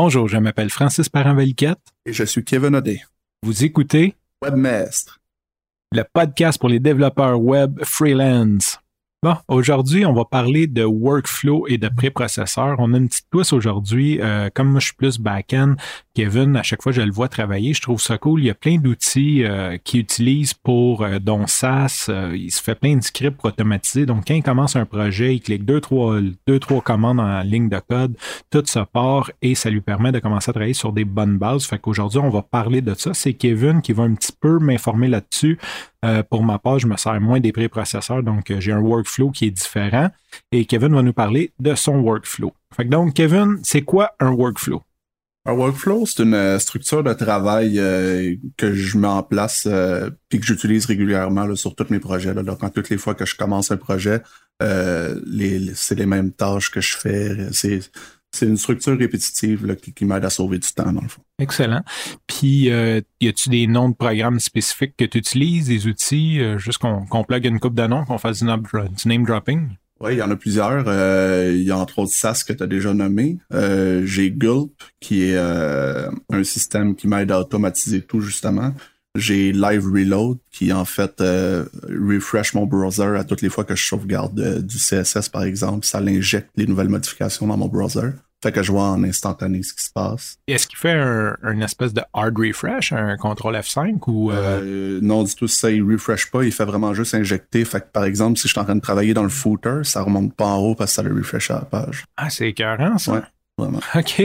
Bonjour, je m'appelle Francis Parent-Valiquette. Et je suis Kevin Odé. Vous écoutez Webmaster, le podcast pour les développeurs web freelance. Bon, aujourd'hui, on va parler de workflow et de préprocesseur. On a une petite twist aujourd'hui. Euh, comme moi, je suis plus back-end, Kevin, à chaque fois je le vois travailler, je trouve ça cool. Il y a plein d'outils euh, qu'il utilise pour, euh, dont SAS, euh, il se fait plein de scripts pour automatiser. Donc, quand il commence un projet, il clique deux, trois, deux, trois commandes en ligne de code, tout se part et ça lui permet de commencer à travailler sur des bonnes bases. Fait qu'aujourd'hui, on va parler de ça. C'est Kevin qui va un petit peu m'informer là-dessus. Euh, pour ma part, je me sers moins des préprocesseurs, donc euh, j'ai un workflow qui est différent. Et Kevin va nous parler de son workflow. Fait que donc, Kevin, c'est quoi un workflow? Un workflow, c'est une euh, structure de travail que je mets en place euh, puis que j'utilise régulièrement sur tous mes projets. Donc, quand toutes les fois que je commence un projet, c'est les mêmes tâches que je fais. C'est une structure répétitive là, qui, qui m'aide à sauver du temps, dans le fond. Excellent. Puis, euh, y a-tu des noms de programmes spécifiques que tu utilises, des outils, euh, juste qu'on qu'on plug une coupe noms, qu'on fasse du, name dro- du name dropping? Oui, il y en a plusieurs. Euh, il y a entre autres SAS que tu as déjà nommé. Euh, j'ai Gulp, qui est euh, un système qui m'aide à automatiser tout, justement. J'ai Live Reload, qui en fait euh, refresh mon browser à toutes les fois que je sauvegarde euh, du CSS, par exemple. Ça l'injecte les nouvelles modifications dans mon browser. Fait que je vois en instantané ce qui se passe. Est-ce qu'il fait un, une espèce de hard refresh, un contrôle F5 ou... euh, Euh, non, du tout, ça, il refresh pas, il fait vraiment juste injecter. Fait que, par exemple, si je suis en train de travailler dans le footer, ça remonte pas en haut parce que ça le refresh à la page. Ah, c'est écœurant, ça. Ouais, vraiment. OK.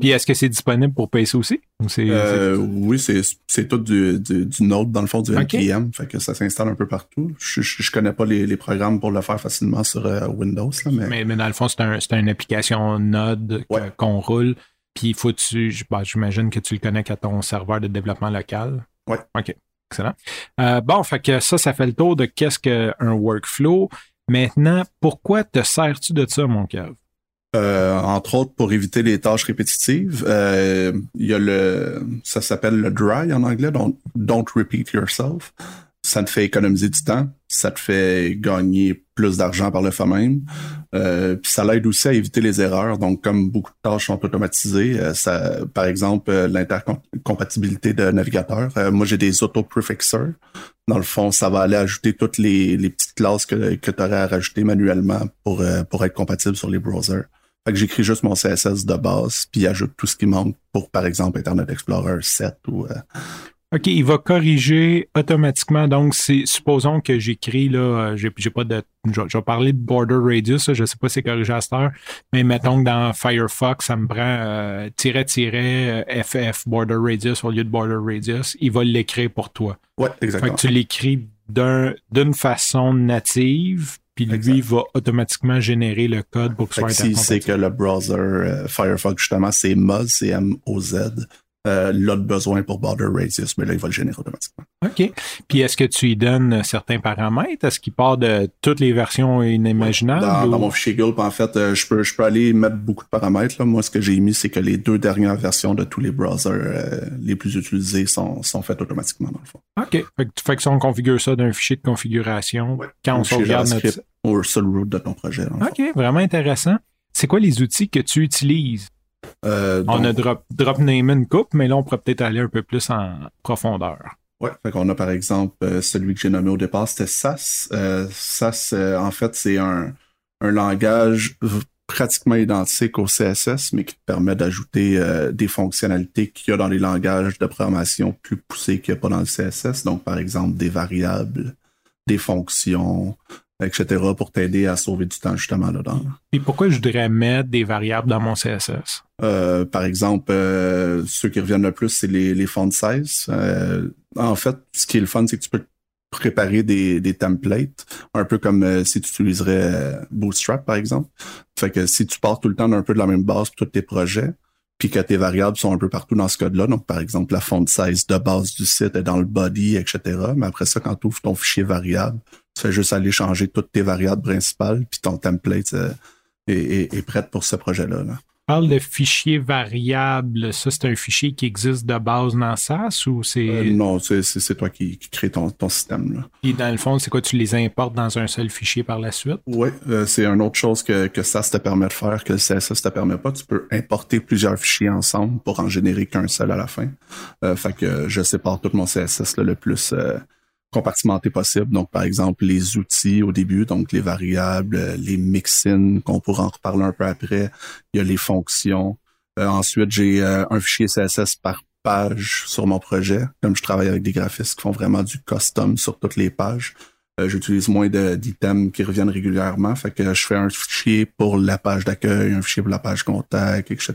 Puis, est-ce que c'est disponible pour PC aussi? Ou. Euh, oui, c'est, tout du, du, du Node, dans le fond, du Ok. NPM. Fait que ça s'installe un peu partout. Je, je, je connais pas les, les programmes pour le faire facilement sur euh, Windows, là, mais, Mais, mais dans le fond, c'est un, c'est une application Node Ouais. qu'on roule. Puis il faut que tu. bah, J'imagine que tu le connectes à ton serveur de développement local. Ouais. OK. Excellent. Euh, bon, fait que ça, ça fait le tour de qu'est-ce qu'un workflow. Maintenant, pourquoi te sers-tu de ça, mon cave? Euh, entre autres, pour éviter les tâches répétitives, euh, il y a le, ça s'appelle le dry en anglais, donc don't repeat yourself. Ça te fait économiser du temps, ça te fait gagner plus d'argent par le fait même. Euh, puis ça l'aide aussi à éviter les erreurs. Donc, comme beaucoup de tâches sont automatisées, euh, ça, par exemple, euh, l'intercompatibilité de navigateurs. Euh, moi, j'ai des auto-prefixers. Dans le fond, ça va aller ajouter toutes les, les petites classes que, que tu aurais à rajouter manuellement pour, pour être compatible sur les browsers. Fait que j'écris juste mon CSS de base, puis ajoute tout ce qui manque pour, par exemple, Internet Explorer 7 ou... euh, OK, il va corriger automatiquement. Donc, supposons que j'écris là, euh, j'ai pas de. Je, je vais parler de border radius, là, je sais pas si c'est corrigé à cette heure, mais mettons que dans Firefox, ça me prend euh, tiret tiret euh, FF border radius au lieu de border radius. Il va l'écrire pour toi. Ouais, Fait exactement. que tu l'écris d'un- d'une façon native, puis lui va automatiquement générer le code pour que ce soit sait intercompatible. que le browser euh, Firefox, justement, c'est Moz, c'est M-O-Z, euh, de besoin pour Border Radius, mais là, il va le générer automatiquement. OK. Puis est-ce que tu lui donnes certains paramètres? Est-ce qu'il part de toutes les versions inimaginables? Dans, ou- dans mon fichier Gulp, en fait, euh, je peux, je peux aller mettre beaucoup de paramètres. Là. Moi, ce que j'ai mis, c'est que les deux dernières versions de tous les browsers euh, les plus utilisés sont, sont faites automatiquement, dans le fond. OK. Fait que, fait que ça, on configure ça d'un fichier de configuration Ouais. quand on sauvegarde notre... Ou sur le root de ton projet. fond. OK, vraiment intéressant. C'est quoi les outils que tu utilises? Euh, On donc- a drop, drop name une coupe, mais là, on pourrait peut-être aller un peu plus en profondeur. Ouais, fait qu'on a par exemple euh, celui que j'ai nommé au départ, c'était SAS. Euh, SAS, en fait, c'est un, un langage pratiquement identique au CSS, mais qui te permet d'ajouter des fonctionnalités qu'il y a dans les langages de programmation plus poussés qu'il n'y a pas dans le CSS. Donc, par exemple, des variables, des fonctions, etc., pour t'aider à sauver du temps justement là-dedans. Puis pourquoi je voudrais mettre des variables dans mon CSS? Euh, par exemple, euh, ceux qui reviennent le plus, c'est les, les font size. Euh, en fait, ce qui est le fun, c'est que tu peux préparer des, des templates, un peu comme euh, si tu utiliserais euh, Bootstrap, par exemple. Fait que si tu pars tout le temps d'un peu de la même base pour tous tes projets, puis que tes variables sont un peu partout dans ce code-là, donc par exemple, la font size de base du site est dans le body, etc. Mais après ça, quand tu ouvres ton fichier variable, tu fais juste aller changer toutes tes variables principales, puis ton template euh, est, prête pour ce projet-là. Là. Parle de fichiers variables. Ça, c'est un fichier qui existe de base dans SAS ou c'est. Euh, non, c'est toi qui, qui crée ton, ton système. Là. Et dans le fond, c'est quoi? Tu les importes dans un seul fichier par la suite? Oui, euh, c'est une autre chose que, que SAS te permet de faire, que le CSS te permet pas. Tu peux importer plusieurs fichiers ensemble pour en générer qu'un seul à la fin. Euh, fait que je sépare tout mon CSS là, le plus compartimenté possible. Donc, par exemple, les outils au début, donc les variables, les mixins, qu'on pourra en reparler un peu après. Il y a les fonctions. Euh, ensuite, j'ai euh, un fichier CSS par page sur mon projet. Comme je travaille avec des graphistes qui font vraiment du custom sur toutes les pages, euh, j'utilise moins d'items qui reviennent régulièrement. Fait que je fais un fichier pour la page d'accueil, un fichier pour la page contact, etc.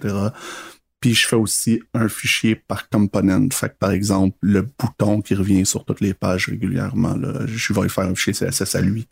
Puis je fais aussi un fichier par component. Fait que par exemple, le bouton qui revient sur toutes les pages régulièrement, là, je vais faire un fichier CSS à lui.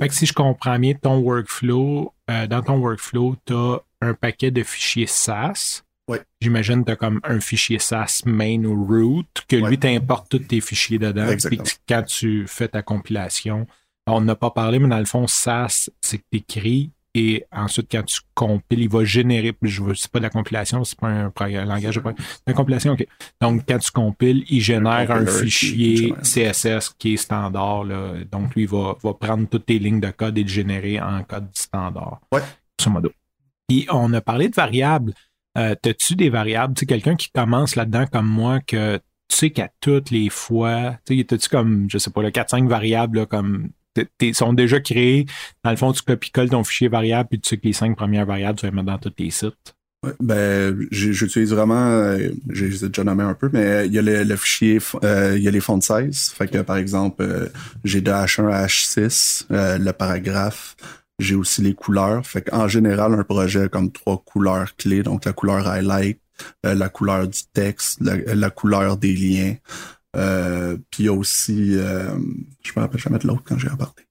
Fait que si je comprends bien ton workflow, euh, dans ton workflow, tu as un paquet de fichiers SAS. Oui. J'imagine que tu as comme un fichier SAS main ou root, que lui t'importe tous tes fichiers dedans. Exactement. Puis quand tu fais ta compilation, on n'a pas parlé, mais dans le fond, SAS, c'est que tu écris et ensuite, quand tu compiles, il va générer, je veux, c'est pas de la compilation, c'est pas un, un langage de la compilation, OK. Donc, quand tu compiles, il génère un, fichier CSS qui est standard, là. Donc, lui, il va, va prendre toutes tes lignes de code et le générer en code standard. Ouais. Ce modo. Puis, on a parlé de variables. Euh, T'as-tu des variables? Tu sais, quelqu'un qui commence là-dedans comme moi, que tu sais qu'à toutes les fois, tu sais, t'as-tu comme, je sais pas, le 4-5 variables, là, comme sont déjà créés. Dans le fond, tu copies-colles ton fichier variable, puis tu sais que les cinq premières variables, tu les mettre dans tous tes sites. Ouais, ben, j'utilise vraiment, euh, j'ai déjà nommé un peu, mais il y a le, fichier, euh, il y a les fonts de size. Fait que, par exemple, euh, j'ai de H1 à H6, le paragraphe. J'ai aussi les couleurs. Fait qu'en général, un projet a comme trois couleurs clés. Donc, la couleur highlight, la couleur du texte, la couleur des liens. Euh, puis il y a aussi, euh, je me rappelle jamais de l'autre quand j'ai apporté.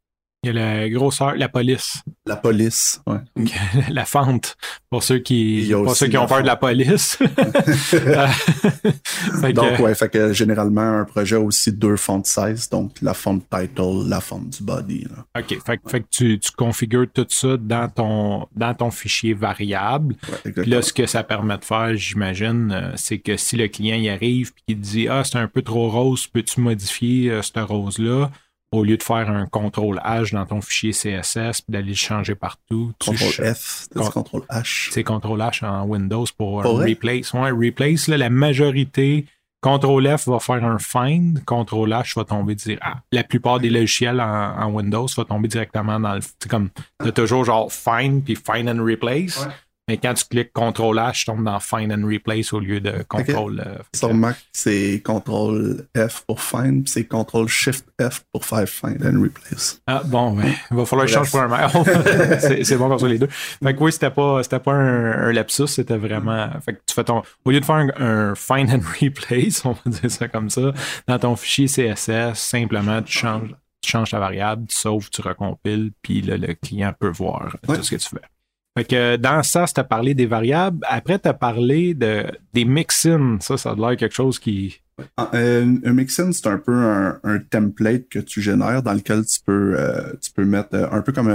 Il y a la grosseur, la police. La police, ouais. la fente, pour ceux qui, pour ceux qui ont peur de la police. Euh, donc, ouais, fait que généralement, un projet a aussi deux fontes size, donc la fonte title, la fonte du body. Là. OK, fait, fait que tu, tu, configures tout ça dans ton, dans ton fichier variable. Là, ce que ça permet de faire, j'imagine, euh, c'est que si le client y arrive et qu'il dit Ah, c'est un peu trop rose, peux-tu modifier euh, cette rose-là? Au lieu de faire un contrôle H dans ton fichier CSS puis d'aller le changer partout. Contrôle F, c'est contrôle H. C'est contrôle H en Windows pour, replace. Ouais, replace, là, la majorité, contrôle F va faire un find, contrôle H va tomber dire ah, la plupart des logiciels en, Windows va tomber directement dans le. C'est comme, t'as toujours genre find puis find and replace. Mais quand tu cliques CTRL H, tu tombes dans Find and Replace au lieu de CTRL. Okay. Euh, Sur Mac, c'est CTRL F pour Find, c'est CTRL Shift F pour faire Find and Replace. Ah bon, ben, il va falloir changer pour un Mac. c'est bon pour ça les deux. Fait que oui, c'était pas, pas un, lapsus, c'était vraiment. Fait que tu fais ton. Au lieu de faire un, Find and Replace, on va dire ça comme ça, dans ton fichier CSS, simplement tu changes, tu changes ta variable, tu sauves, tu recompiles, puis là, le client peut voir tout ce que tu fais. Fait que dans ça, tu as parlé des variables. Après, tu as parlé de, des mix-in. Ça, ça a l'air quelque chose qui. Ah, euh, un mix-in, c'est un peu un, template que tu génères dans lequel tu peux, euh, tu peux mettre euh, un peu comme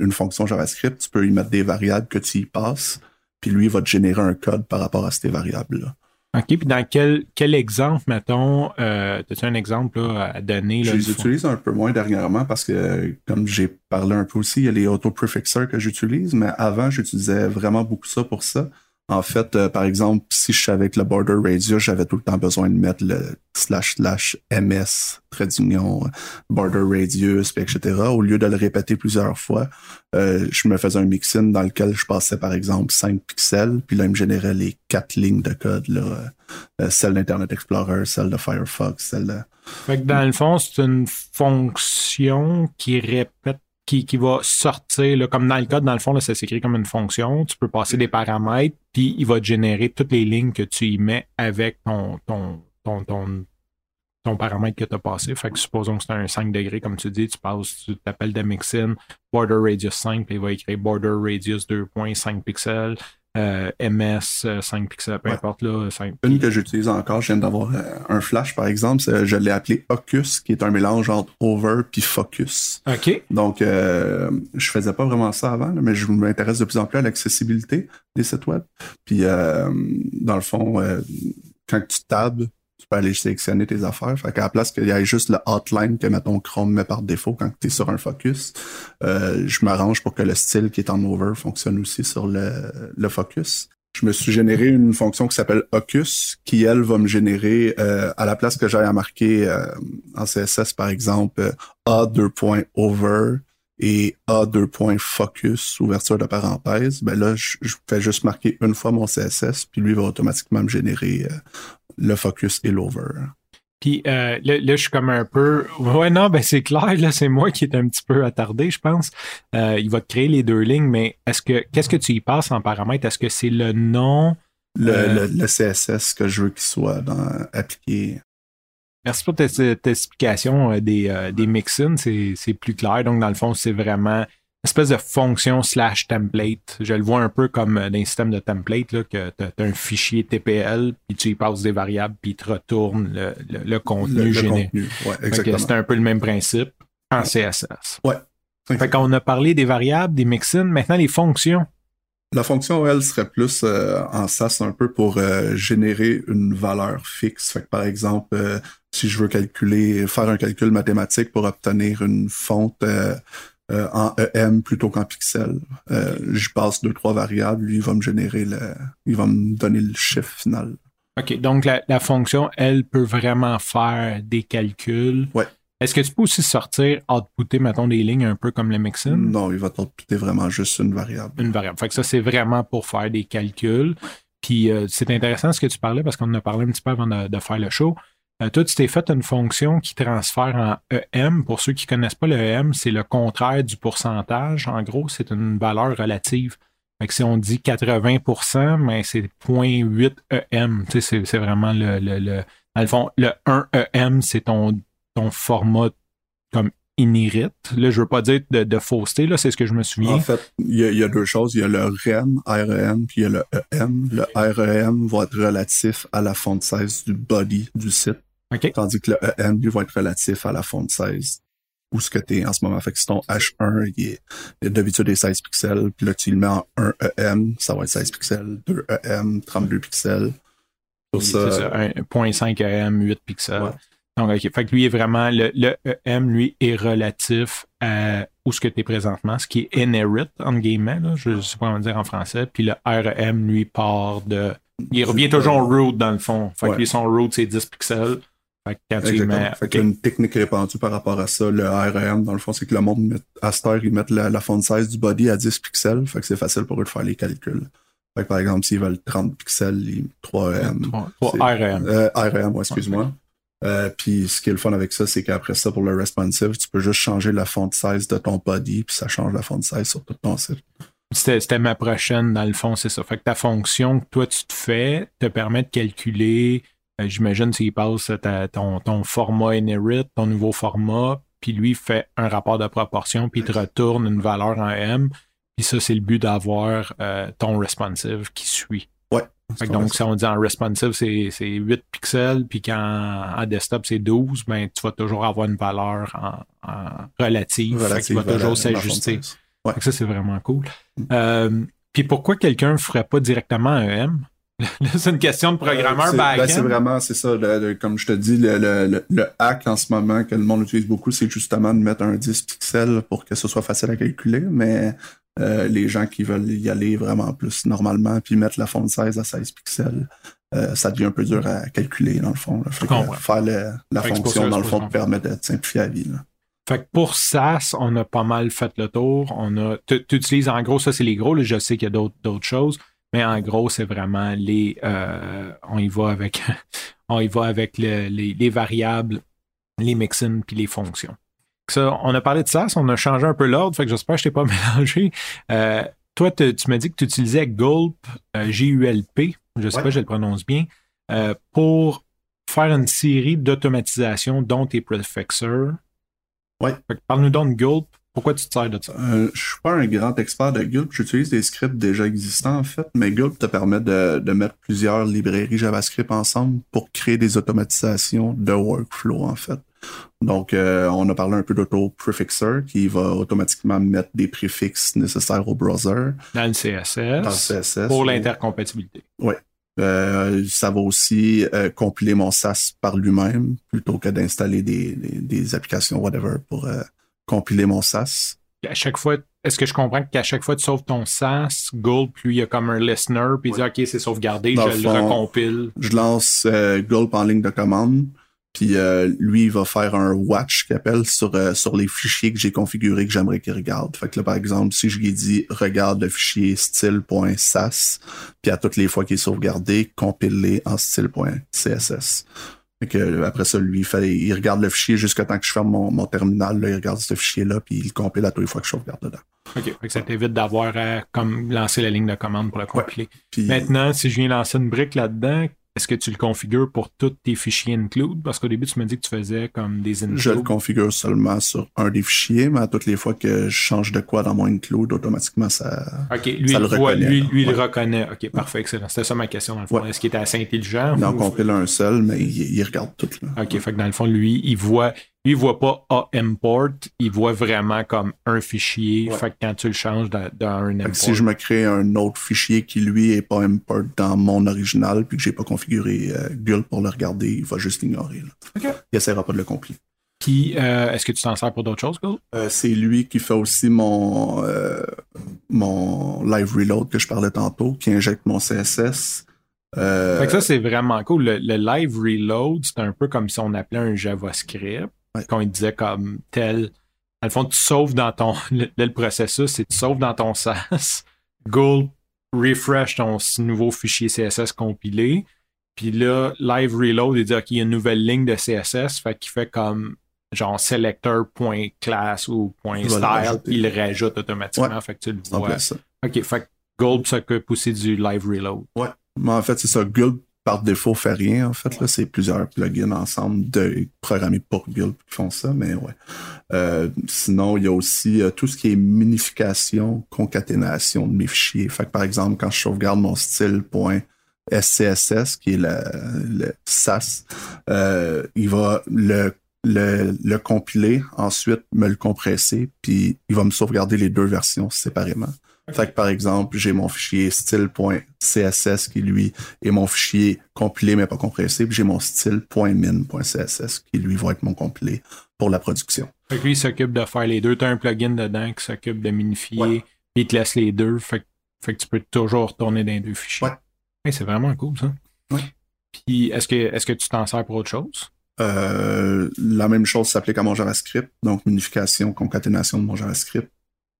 une fonction JavaScript. Tu peux y mettre des variables que tu y passes. Puis lui, il va te générer un code par rapport à ces variables-là. OK, puis dans quel, quel exemple, mettons, euh, as-tu un exemple à donner? je les utilise un peu moins dernièrement parce que, comme j'ai parlé un peu aussi, il y a les auto-prefixers que j'utilise, mais avant, j'utilisais vraiment beaucoup ça pour ça. En fait, euh, par exemple, si je savais que le border radius, j'avais tout le temps besoin de mettre le slash slash ms, d'union, border radius, etc. Au lieu de le répéter plusieurs fois, euh, je me faisais un mix-in dans lequel je passais, par exemple, 5 pixels, puis là, il me générait les quatre lignes de code, là, euh, celle d'Internet Explorer, celle de Firefox, celle de... Fait que dans le fond, c'est une fonction qui répète qui, qui, va sortir, là, comme dans le code, dans le fond, là, ça s'écrit comme une fonction. Tu peux passer des paramètres, puis il va te générer toutes les lignes que tu y mets avec ton, ton, ton, ton, ton paramètre que tu as passé. Fait que supposons que c'est un 5 degrés, comme tu dis, tu passes, tu t'appelles de mixin, border radius 5, puis il va écrire border radius 2.5 pixels. Euh, MS, 5 pixels, peu importe. Là, 5... Une que j'utilise encore, je viens d'avoir un flash par exemple, je l'ai appelé Ocus, qui est un mélange entre Over puis Focus. OK. Donc, je faisais pas vraiment ça avant, mais je m'intéresse de plus en plus à l'accessibilité des sites web. Puis, dans le fond, quand tu tabs, aller sélectionner tes affaires. Fait qu'à la place qu'il y ait juste le hotline que mettons Chrome met par défaut quand tu es sur un focus, euh, je m'arrange pour que le style qui est en over fonctionne aussi sur le, focus. Je me suis généré une fonction qui s'appelle Ocus, qui elle va me générer euh, à la place que j'aille à marquer euh, en CSS par exemple A2.over et A2.focus, ouverture de parenthèse, ben là, je, fais juste marquer une fois mon CSS, puis lui va automatiquement me générer le focus et l'over. Puis euh, là, je suis comme un peu. Ouais, non, ben c'est clair, là, c'est moi qui est un petit peu attardé, je pense. Euh, il va te créer les deux lignes, mais est-ce que qu'est-ce que tu y passes en paramètre? Est-ce que c'est le nom? Le, le, CSS que je veux qu'il soit dans, appliqué. Merci pour tes, explications des, des mixins, c'est plus clair. Donc, dans le fond, c'est vraiment espèce de fonction slash template. Je le vois un peu comme dans un système de template, là, que tu as, un fichier TPL, puis tu y passes des variables, puis il te retourne le, le, contenu généré. C'est un peu le même principe en CSS. Ouais. Fait qu'on a parlé des variables, des mixins, maintenant les fonctions. La fonction, elle, serait plus euh, en SAS un peu pour euh, générer une valeur fixe. Fait que, par exemple, euh, si je veux calculer, faire un calcul mathématique pour obtenir une fonte euh, en EM plutôt qu'en pixel. Euh, je passe deux, trois variables, lui, il va me générer le. il va me donner le chiffre final. OK, donc la, fonction, elle peut vraiment faire des calculs. Ouais. Est-ce que tu peux aussi sortir, outputer, mettons, des lignes un peu comme le mixin? Non, il va t'outputer vraiment juste une variable. Une variable. Fait que ça, c'est vraiment pour faire des calculs. Puis euh, c'est intéressant ce que tu parlais parce qu'on en a parlé un petit peu avant de faire le show. Euh, toi, tu t'es fait une fonction qui transfère en EM. Pour ceux qui ne connaissent pas le EM, c'est le contraire du pourcentage. En gros, c'est une valeur relative. Fait que si on dit 80 mais c'est 0.8 EM. c'est, vraiment le, le, le le 1 EM, c'est ton, ton format comme inirite. Là, je veux pas dire de, fausseté, là, c'est ce que je me souviens. En fait, il y, a deux choses. Il y a le REM, REM, puis il y a le EM. Le REM va être relatif à la font size du body du site. Tandis que le EM, lui, va être relatif à la font size où ce que tu es en ce moment. Fait que si ton H1, il est, d'habitude des 16 pixels, puis là, tu le mets en 1 EM, ça va être 16 pixels, 2 EM, 32 pixels. Pour ça, ça 1.5 EM, 8 pixels. Donc, OK. Fait que lui est vraiment, le, le EM, lui, est relatif à où ce que tu es présentement, ce qui est inherit, en guillemets, là, je ne sais pas comment dire en français. Puis le REM, lui, part de. Il revient toujours en root, dans le fond. Fait que lui, son root, c'est 10 pixels. Fait que quand tu mets. Fait qu'il y a une technique répandue par rapport à ça. Le REM, dans le fond, c'est que le monde, met, à cette heure, ils mettent la, la font size du body à 10 pixels. Fait que c'est facile pour eux de faire les calculs. Fait que par exemple, s'ils veulent 30 pixels, 3 EM. 3, REM. Euh, REM, excuse-moi. Euh, puis ce qui est le fun avec ça, c'est qu'après ça, pour le responsive, tu peux juste changer la font size de ton body, puis ça change la font size sur tout ton site. C'était ma prochaine, dans le fond, c'est ça. Fait que ta fonction que toi tu te fais te permet de calculer, j'imagine s'il passe ton, ton format inherit, ton nouveau format, puis lui fait un rapport de proportion, puis il te retourne une valeur en M. Puis ça, c'est le but d'avoir euh, ton responsive qui suit donc, si on dit en responsive, c'est 8 pixels, puis quand en desktop, c'est 12, ben, tu vas toujours avoir une valeur en, relative, qui va toujours s'ajuster. Ça, c'est vraiment cool. Mm. Euh, puis pourquoi quelqu'un ne ferait pas directement un M? c'est une question de programmeur euh, ben, C'est vraiment, c'est ça, comme je te dis, le, hack en ce moment que le monde utilise beaucoup, c'est justement de mettre un 10 pixels pour que ce soit facile à calculer, mais euh, les gens qui veulent y aller vraiment plus normalement, puis mettre la font 16 à 16 pixels, euh, ça devient un peu dur à calculer dans le fond. faire la fonction dans le fond permet de simplifier la vie. Fait que pour SAS, on a pas mal fait le tour. On a, tu utilises en gros, ça c'est les gros. je sais qu'il y a d'autres choses, mais en gros, c'est vraiment les. Euh, on y va avec, on y va avec les, les, variables, les mixins puis les fonctions on a parlé de ça, on a changé un peu l'ordre, fait que j'espère que je t'ai pas mélangé. Euh, toi, tu m'as dit que tu utilisais Gulp, euh, G-U-L-P, je sais pas si je le prononce bien, euh, pour faire une série d'automatisation dont tes prefixers. Ouais. Parle-nous donc de Gulp, Pourquoi tu te sers de ça? Euh, je suis pas un grand expert de Gulp. J'utilise des scripts déjà existants, en fait, mais Gulp te permet de, de mettre plusieurs librairies JavaScript ensemble pour créer des automatisations de workflow, en fait. Donc, euh, on a parlé un peu d'auto-prefixer qui va automatiquement mettre des préfixes nécessaires au browser. Dans le CSS. Dans le CSS. Pour l'intercompatibilité. Oui. Euh, ça va aussi euh, compiler mon SAS par lui-même plutôt que d'installer des, des, des applications whatever pour euh, compiler mon SAS. À chaque fois, est-ce que je comprends qu'à chaque fois que tu sauves ton SAS, Gulp, lui, il y a comme un listener, puis il dit OK, c'est sauvegardé, Dans je le fond, recompile. Je lance euh, Gulp en ligne de commande, puis euh, lui il va faire un watch qu'il appelle sur, euh, sur les fichiers que j'ai configurés que j'aimerais qu'il regarde. Fait que là, par exemple, si je lui dis regarde le fichier style.sas, puis à toutes les fois qu'il est sauvegardé, compile-les en style.css. Fait que euh, après ça, lui, il, fait, il regarde le fichier jusqu'à temps que je ferme mon, mon terminal, là, il regarde ce fichier-là, puis il le compile à toutes les fois que je sauvegarde dedans. OK. Fait que ça t'évite d'avoir à comme, lancer la ligne de commande pour le compiler. Puis, Maintenant, si je viens lancer une brique là-dedans, est-ce que tu le configures pour tous tes fichiers include? Parce qu'au début, tu me dis que tu faisais comme des include. Je le configure seulement sur un des fichiers, mais à toutes les fois que je change de quoi dans mon include, automatiquement ça. OK, lui, Ça il le voit- reconnaît, lui, là. lui, il Ouais. le reconnaît. OK, parfait, excellent. C'était ça ma question, dans le fond. Ouais. Est-ce qu'il était assez intelligent? En ou- compile un seul, mais il, il regarde tout. Là. OK, fait que dans le fond, lui, il voit, lui, il voit pas A import, il voit vraiment comme un fichier. Ouais. Fait que quand tu le changes dans, dans un import. que si je me crée un autre fichier qui lui est pas import dans mon original, puis que j'ai pas configuré euh, Gulp pour le regarder, il va juste l'ignorer. Il essaiera pas de le compiler. Puis, euh, est-ce que tu t'en sers pour d'autres choses, Gul? Euh, c'est lui qui fait aussi mon euh, mon live reload que je parlais tantôt, qui injecte mon CSS. Euh, Fait que ça, c'est vraiment cool. Le, le live reload, c'est un peu comme si on appelait un JavaScript, Ouais. qu'on disait comme tel. Dans le fond, tu sauves dans ton. Le, le processus, c'est tu sauves dans ton SAS, Gulp, refresh ton nouveau fichier CSS compilé. Puis là, live reload, il dit OK, il y a une nouvelle ligne de CSS, fait qu'il fait comme genre selector.class ou point Il .style, puis il le rajoute automatiquement, fait que tu le en vois. ça. OK, fait que Gulp s'occupe aussi du live reload. Mais en fait, c'est ça. Gulp, par défaut, fait rien. En fait, là, c'est plusieurs plugins ensemble de programmés pour Gulp qui font ça, mais ouais. Euh, sinon, il y a aussi euh, tout ce qui est minification, concaténation de mes fichiers. Fait que, par exemple, quand je sauvegarde mon style.scss, qui est le, le SAS, euh, il va le le, le compiler, ensuite me le compresser, puis il va me sauvegarder les deux versions séparément. Fait que par exemple, j'ai mon fichier style.css qui lui est mon fichier compilé mais pas compressé, puis j'ai mon style.min.css qui lui va être mon compilé pour la production. Fait que lui, il s'occupe de faire les deux. Tu as un plugin dedans qui s'occupe de minifier, Ouais. puis il te laisse les deux. Fait, que- fait que tu peux toujours retourner dans les deux fichiers. Ouais. Hey, c'est vraiment cool, ça. Ouais. Puis, est-ce que, est-ce que tu t'en sers pour autre chose? Euh, la même chose s'applique à mon JavaScript, donc minification, concaténation de mon JavaScript.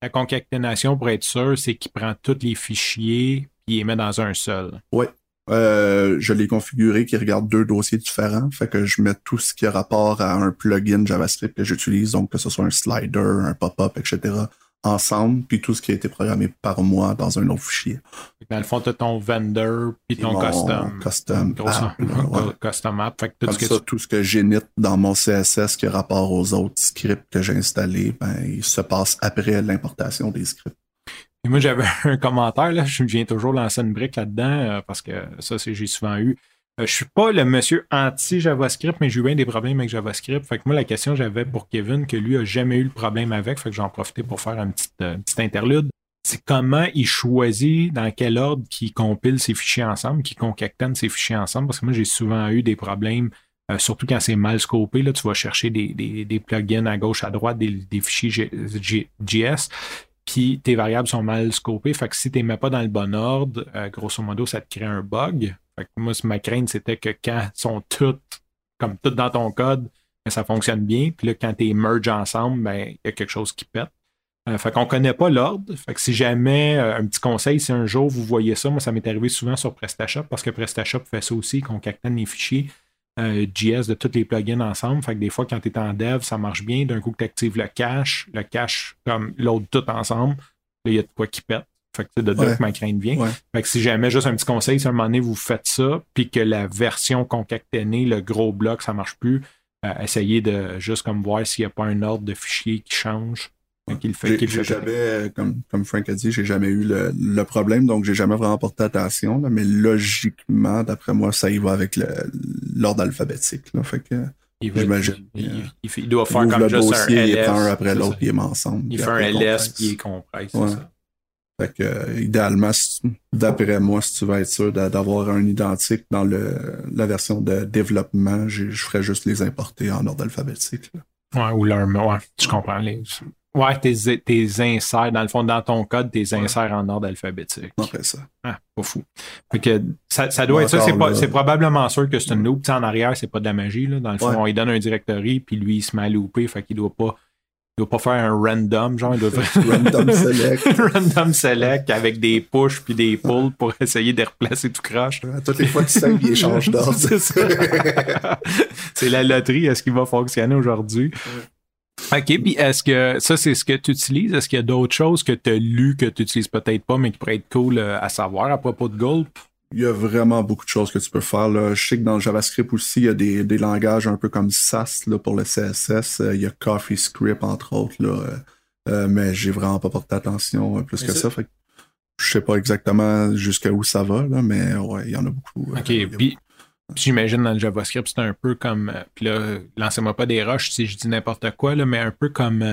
La concaténation, pour être sûr, c'est qu'il prend tous les fichiers il les met dans un seul. Euh, je l'ai configuré qui regarde deux dossiers différents. Fait que je mets tout ce qui a rapport à un plugin JavaScript que j'utilise, donc que ce soit un slider, un pop-up, etc., ensemble, puis tout ce qui a été programmé par moi dans un autre fichier. Dans le fond, tu as ton vendor puis ton custom. custom Gros app, là, ouais. Custom app. Fait que tout Comme ce que ça, tu- tout ce que dans mon CSS qui a rapport aux autres scripts que j'ai installés, ben, il se passe après l'importation des scripts. Et moi, j'avais un commentaire, là. Je viens toujours lancer une brique là-dedans euh, parce que ça, c'est j'ai souvent eu. Euh, je suis pas le monsieur anti-JavaScript, mais j'ai eu bien des problèmes avec JavaScript. Fait que moi, la question que j'avais pour Kevin, que lui a jamais eu le problème avec, fait que j'en profitais pour faire un petit, euh, interlude. C'est comment il choisit dans quel ordre qu'il compile ses fichiers ensemble, qu'il concatène ses fichiers ensemble. Parce que moi, j'ai souvent eu des problèmes, euh, surtout quand c'est mal scopé. Là, tu vas chercher des, plugins à gauche, à droite, des, des fichiers JS puis tes variables sont mal scopées. Fait que si tu les mets pas dans le bon ordre, grosso modo, ça te crée un bug. Fait moi, ma crainte, c'était que quand sont toutes, comme toutes dans ton code, ben, ça fonctionne bien. Puis là, quand tu merge ensemble, ben, il y a quelque chose qui pète. Euh, fait qu'on connaît pas l'ordre. Fait que si jamais, euh, un petit conseil, si un jour vous voyez ça, moi, ça m'est arrivé souvent sur PrestaShop parce que PrestaShop fait ça aussi, qu'on concatène les fichiers euh, JS de tous les plugins ensemble. Fait que des fois, quand tu es en dev, ça marche bien. D'un coup, tu actives le cache, le cache comme l'autre tout ensemble. Là, il y a de quoi qui pète. Fait que c'est de là Ouais. que ma crainte vient. Ouais. Fait que si jamais, juste un petit conseil, si à un moment donné, vous faites ça, puis que la version concaténée, le gros bloc, ça marche plus, euh, essayez de juste comme voir s'il n'y a pas un ordre de fichier qui change. Qu'il fait, qu'il fait jamais, comme, comme Frank a dit, j'ai jamais eu le, le problème, donc j'ai jamais vraiment porté attention. Là, mais logiquement, d'après moi, ça y va avec l'ordre alphabétique. Là, fait que j'imagine. Il, il, doit faire comme juste un LS. un après l'autre, puis il est ensemble. Il fait un LS, puis il est compresse. Ouais. Ça. Fait que, euh, idéalement, d'après moi, si tu veux être sûr d'avoir un identique dans le, la version de développement, je ferais juste les importer en ordre alphabétique. Ouais, ou leur. Ouais, je comprends. Les, ouais, tes, tes inserts, dans le fond, dans ton code, tes insères en ordre alphabétique. Après ça. Ah, pas fou. Fait que ça, ça doit être ça. C'est, probablement sûr que c'est une loop. en arrière, c'est pas de la magie. Là. Dans le fond, on lui donne un directory, puis lui, il se met à louper. Fait qu'il doit pas il doit pas faire un random, genre, il doit faire random select. random select avec des push puis des pulls pour essayer de replacer tout crash. Toutes les fois que ça, il change d'ordre. c'est la loterie. Est-ce qu'il va fonctionner aujourd'hui? OK, puis est-ce que ça, c'est ce que tu utilises? Est-ce qu'il y a d'autres choses que tu as lues que tu utilises peut-être pas, mais qui pourraient être cool euh, à savoir à propos de Gulp? Il y a vraiment beaucoup de choses que tu peux faire. Là. Je sais que dans le JavaScript aussi, il y a des, des langages un peu comme SAS là, pour le CSS. Euh, il y a CoffeeScript, entre autres. Là. Euh, euh, mais j'ai vraiment pas porté attention plus que ça. Fait je sais pas exactement jusqu'à où ça va, là, mais ouais, il y en a beaucoup. OK, puis j'imagine dans le JavaScript, c'est un peu comme. Puis là, lancez-moi pas des rushs si je dis n'importe quoi, là, mais un peu comme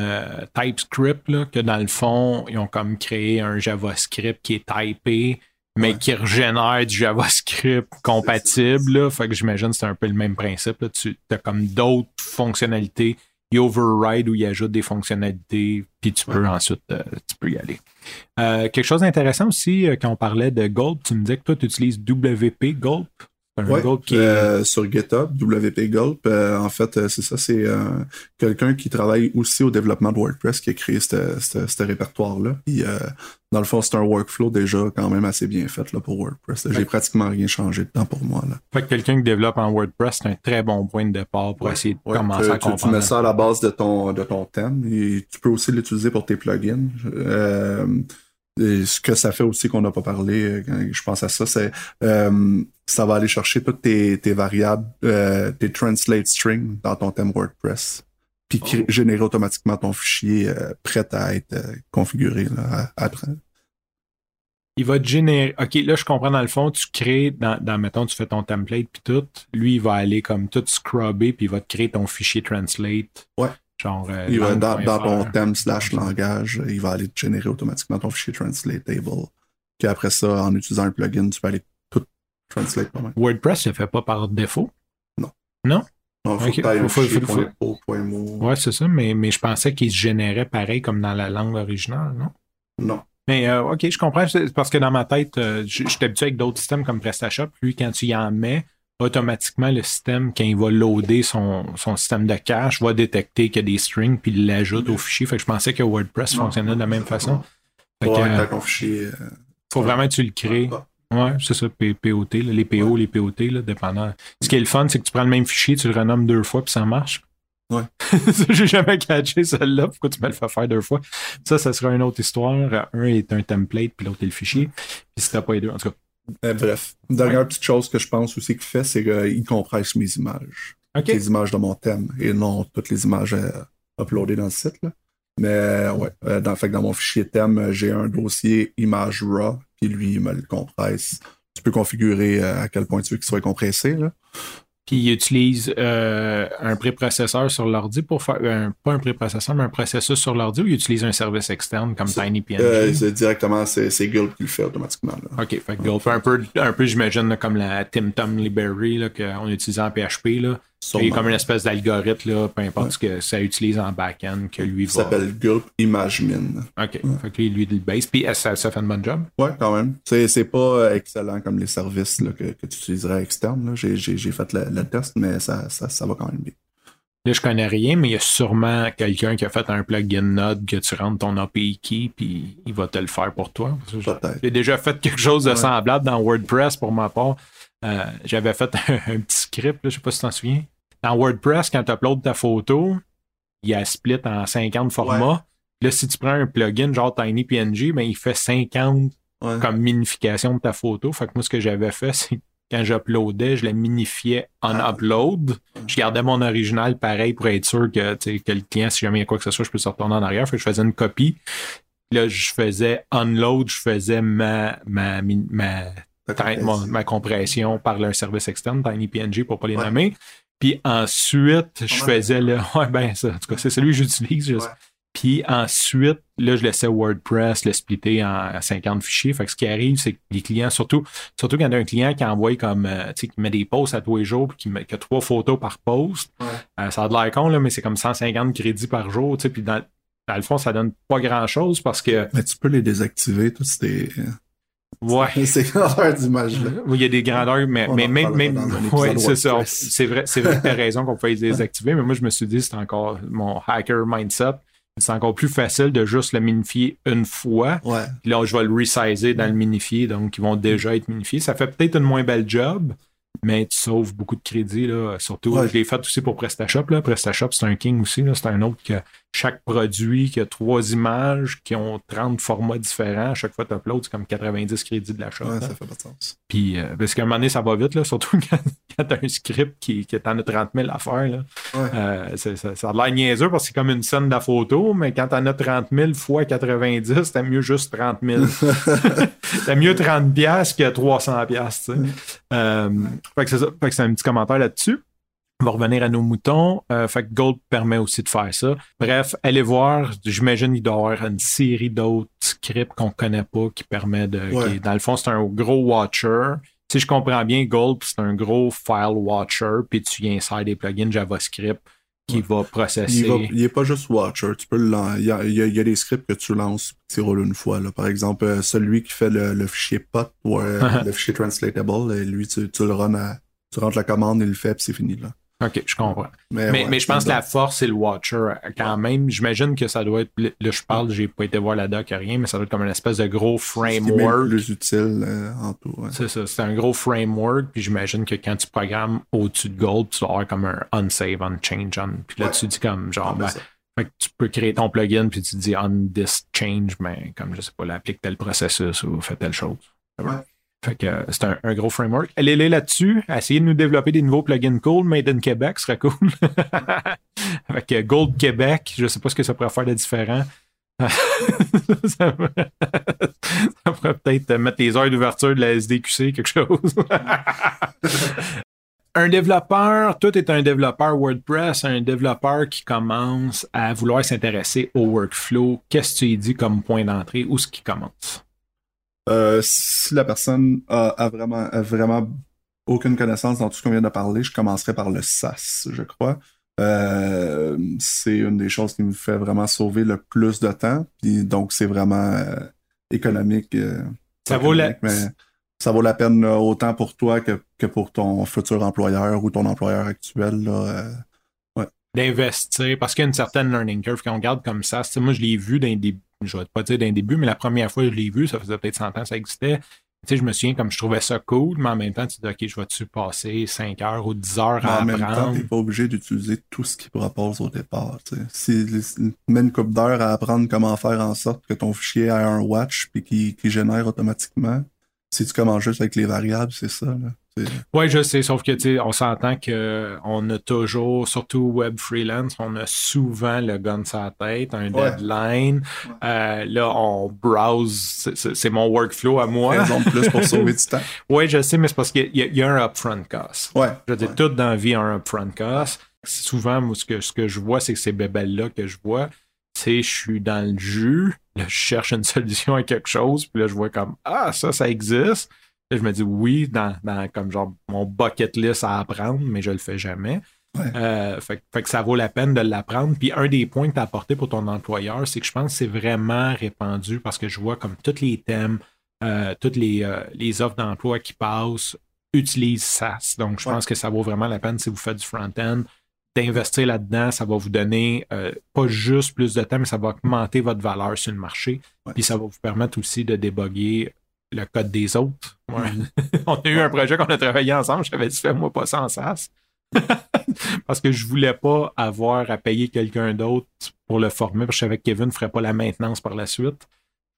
TypeScript, là, que dans le fond, ils ont comme créé un JavaScript qui est typé mais qui régénère du JavaScript compatible. Là. Fait que j'imagine que c'est un peu le même principe. Là. Tu as comme d'autres fonctionnalités. Il override ou il ajoute des fonctionnalités, puis tu peux ensuite euh, tu peux y aller. Euh, quelque chose d'intéressant aussi, euh, quand on parlait de Gulp, tu me disais que toi, tu utilises WP Gulp? Euh, sur GitHub, WP Gulp. Euh, en fait, euh, c'est ça, c'est quelqu'un qui travaille aussi au développement de WordPress qui a créé ce répertoire-là. dans le fond, c'est un workflow déjà quand même assez bien fait là, pour WordPress. J'ai pratiquement rien changé de temps pour moi. Là. Fait que quelqu'un qui développe en WordPress, c'est un très bon point de départ pour essayer de commencer à comprendre. Tu mets ça à la base de ton, de ton thème et tu peux aussi l'utiliser pour tes plugins ce que ça fait aussi qu'on n'a pas parlé, euh, je pense à ça, c'est euh, ça va aller chercher toutes tes, variables, euh, tes translate strings dans ton thème WordPress, puis oh. générer automatiquement ton fichier prêt à être configuré là, après. Il va te générer. OK, là, je comprends dans le fond, tu crées, dans, dans mettons, tu fais ton template puis tout. Lui, il va aller comme tout scrubber puis il va te créer ton fichier translate. Ouais. Genre, il va, dans, ton thème slash langage, il va aller te générer automatiquement ton fichier translatable. Puis après ça, en utilisant un plugin, tu peux aller tout translate pas WordPress ne fait pas par défaut? Non. Non? Non, faut que Ouais, c'est ça, mais, mais je pensais qu'il se générait pareil comme dans la langue originale, non? Non. Mais euh, OK, je comprends, parce que dans ma tête, euh, je suis habitué avec d'autres systèmes comme PrestaShop. Lui, quand tu y en mets, automatiquement, le système, quand il va loader son, son système de cache, va détecter qu'il y a des strings puis il l'ajoute au fichier. Fait que je pensais que WordPress fonctionnait de la même façon. Fait que, ton fichier, euh, faut vraiment que tu le crées. Ouais, c'est ça, POT, les PO, les POT, là, dépendant. Ce qui est le fun, c'est que tu prends le même fichier, tu le renommes deux fois, puis ça marche. Ouais. J'ai jamais catché celle-là. Pourquoi tu me le fais faire deux fois? Ça, ça sera une autre histoire. Un est un template, puis l'autre est le fichier. Puis si t'as pas les deux, en tout cas, euh, bref, dernière petite chose que je pense aussi qu'il fait, c'est qu'il compresse mes images. Les images de mon thème et non toutes les images euh, uploadées dans le site. Mais euh, ouais, dans, fait, dans mon fichier thème, j'ai un dossier image RAW, puis lui, il me le compresse. Tu peux configurer à quel point tu veux qu'il soit compressé. Là puis il utilise euh, un préprocesseur sur l'ordi pour faire, pas un préprocesseur, mais un processus sur l'ordi ou il utilise un service externe comme TinyPNG? Euh, c'est directement, c'est, Gulp qui le fait automatiquement. OK, fait Gulp, un peu, un peu j'imagine, comme la TimTom Library qu'on utilisait en PHP. Là. C'est comme une espèce d'algorithme, peu importe ce que ça utilise en back-end, que lui va. Ça s'appelle Gulp ImageMin. OK. Fait que lui, il base. Puis ça, ça fait un bon job? Ouais, quand même. C'est, pas euh, excellent comme les services que, que, tu utiliserais externe. J'ai, fait le, test, mais ça, ça, ça va quand même bien. Là, je connais rien, mais il y a sûrement quelqu'un qui a fait un plugin Node que tu rentres ton API key puis il va te le faire pour toi. J'ai déjà fait quelque chose de semblable dans WordPress pour ma part. Euh, j'avais fait un, petit script, je je sais pas si tu t'en souviens. Dans WordPress, quand tu uploads ta photo, il y a split en 50 formats. Là, si tu prends un plugin genre TinyPNG, ben, il fait 50 comme minification de ta photo. Fait que moi, ce que j'avais fait, c'est quand j'uploadais, je le minifiais en upload. Je gardais mon original pareil pour être sûr que, que le client, si jamais il y a quoi que ce soit, je peux se retourner en arrière. Fait que je faisais une copie. Là, je faisais unload, je faisais ma, ma, ma, ma, compression par un service externe, TinyPNG pour pas les nommer. Puis ensuite, je faisais le. Ouais, ben, ça, en tout cas, c'est celui que j'utilise. Puis ensuite, là, je laissais WordPress le splitter en 50 fichiers. Fait que ce qui arrive, c'est que les clients, surtout, surtout quand il y a un client qui envoie comme, euh, tu sais, qui met des posts à tous les jours, puis qui, met, a trois photos par post, euh, ça a de l'air con, là, mais c'est comme 150 crédits par jour, tu sais, puis dans, dans, le fond, ça donne pas grand-chose parce que... Mais tu peux les désactiver, tous ces... Ouais. Grandeurs. Oui, il y a des grandeurs, mais, mais même, même, ouais, c'est ça. C'est vrai, c'est vrai que t'as raison qu'on peut les désactiver, mais moi, je me suis dit, c'est encore mon hacker mindset c'est encore plus facile de juste le minifier une fois. Ouais. Puis là, je vais le resizer dans le minifier, donc ils vont déjà être minifiés. Ça fait peut-être une moins belle job, mais tu sauves beaucoup de crédit. Là. Surtout, je l'ai fait aussi pour PrestaShop. Là. PrestaShop, c'est un king aussi. C'est un autre que chaque produit qui a trois images qui ont 30 formats différents. À chaque fois que tu uploads, c'est comme 90 crédits de l'achat. Ouais, ça fait pas de sens. Puis, euh, parce qu'à un moment donné, ça va vite, là, surtout quand, quand tu as un script qui, qui t'en as 30 000 à faire. Là. Euh, ça, ça, a l'air niaiseux parce que c'est comme une scène de la photo, mais quand t'en as 30 000 fois 90, t'as mieux juste 30 000. t'as mieux 30 pièces que 300 pièces. Euh, fait que c'est ça. Fait que c'est un petit commentaire là-dessus. On va revenir à nos moutons. Euh, fait que Gold permet aussi de faire ça. Bref, allez voir. J'imagine qu'il doit y avoir une série d'autres scripts qu'on connaît pas qui permet de. dans le fond, c'est un gros watcher. Si je comprends bien, Gold, c'est un gros file watcher, puis tu inside des plugins JavaScript qui va processer. Il, est pas juste watcher. Tu peux il, y a, il, y a, des scripts que tu lances tu roules une fois. Là. Par exemple, euh, celui qui fait le, fichier pot ou euh, le fichier translatable, lui, tu, tu le run à, tu rentres la commande, il le fait, puis c'est fini là. OK, je comprends. Mais, mais, je pense que la force, c'est le Watcher. Quand même, j'imagine que ça doit être. Là, je parle, j'ai pas été voir la doc, rien, mais ça doit être comme une espèce de gros framework. C'est plus utile euh, en tout. C'est ça, c'est un gros framework. Puis j'imagine que quand tu programmes au-dessus de Gold, tu vas avoir comme un unsave, unchange, on. Puis là, tu dis comme genre. Ben, fait que tu peux créer ton plugin, puis tu dis on this change, mais comme je sais pas, applique tel processus ou fais telle chose. Fait que euh, c'est un, gros framework. Elle est là-dessus. Essayez de nous développer des nouveaux plugins cool. Made in Québec serait cool. Avec euh, Gold Québec, je sais pas ce que ça pourrait faire de différent. ça, pourrait peut-être mettre les heures d'ouverture de la SDQC, quelque chose. un développeur, tout est un développeur WordPress, un développeur qui commence à vouloir s'intéresser au workflow. Qu'est-ce que tu dis comme point d'entrée? Où est-ce qu'il commence? Euh, si la personne a, vraiment, vraiment aucune connaissance dans tout ce qu'on vient de parler, je commencerai par le SAS, je crois. Euh, c'est une des choses qui me fait vraiment sauver le plus de temps. donc, c'est vraiment euh, économique. ça, vaut la... ça vaut la peine autant pour toi que, pour ton futur employeur ou ton employeur actuel. D'investir, parce qu'il y a une certaine learning curve. Quand on regarde comme ça, moi, je l'ai vu dans des je vais pas dire d'un début, mais la première fois que je l'ai vu, ça faisait peut-être 100 ans que ça existait. Tu sais, je me souviens comme je trouvais ça cool, mais en même temps, tu te dis, OK, je vais-tu passer 5 heures ou 10 heures à apprendre? En même temps, t'es pas obligé d'utiliser tout ce qu'il propose au départ. Tu sais. Si mets une coupe d'heures à apprendre comment faire en sorte que ton fichier ait un watch puis qu'il génère automatiquement, si tu commences juste avec les variables, c'est ça. Là. Oui, je sais, sauf que tu sais, on s'entend qu'on a toujours, surtout web freelance, on a souvent le gun sur la tête, un deadline. Euh, là, on browse, c'est mon workflow à moi. Raison de plus pour sauver du temps. Oui, je sais, mais c'est parce qu'il y, a un upfront cost. Ouais. Je dire, tout dans la vie a un upfront cost. Souvent, moi, ce que, ce que je vois, c'est que ces bébelles-là que je vois, c'est je suis dans le jus, là, je cherche une solution à quelque chose, puis là, je vois comme Ah, ça, ça existe je me dis oui, dans, comme genre mon bucket list à apprendre, mais je le fais jamais. Euh, fait, que ça vaut la peine de l'apprendre. Puis un des points que tu as apporté pour ton employeur, c'est que je pense que c'est vraiment répandu parce que je vois comme tous les thèmes, euh, toutes les, euh, les offres d'emploi qui passent utilisent SaaS. Donc je pense que ça vaut vraiment la peine si vous faites du front-end d'investir là-dedans. Ça va vous donner pas juste plus de temps, mais ça va augmenter votre valeur sur le marché. Puis ça va vous permettre aussi de déboguer le code des autres. On a eu un projet qu'on a travaillé ensemble. J'avais dit, fais-moi pas ça en SaaS. parce que je voulais pas avoir à payer quelqu'un d'autre pour le former, parce que je savais que Kevin ne ferait pas la maintenance par la suite.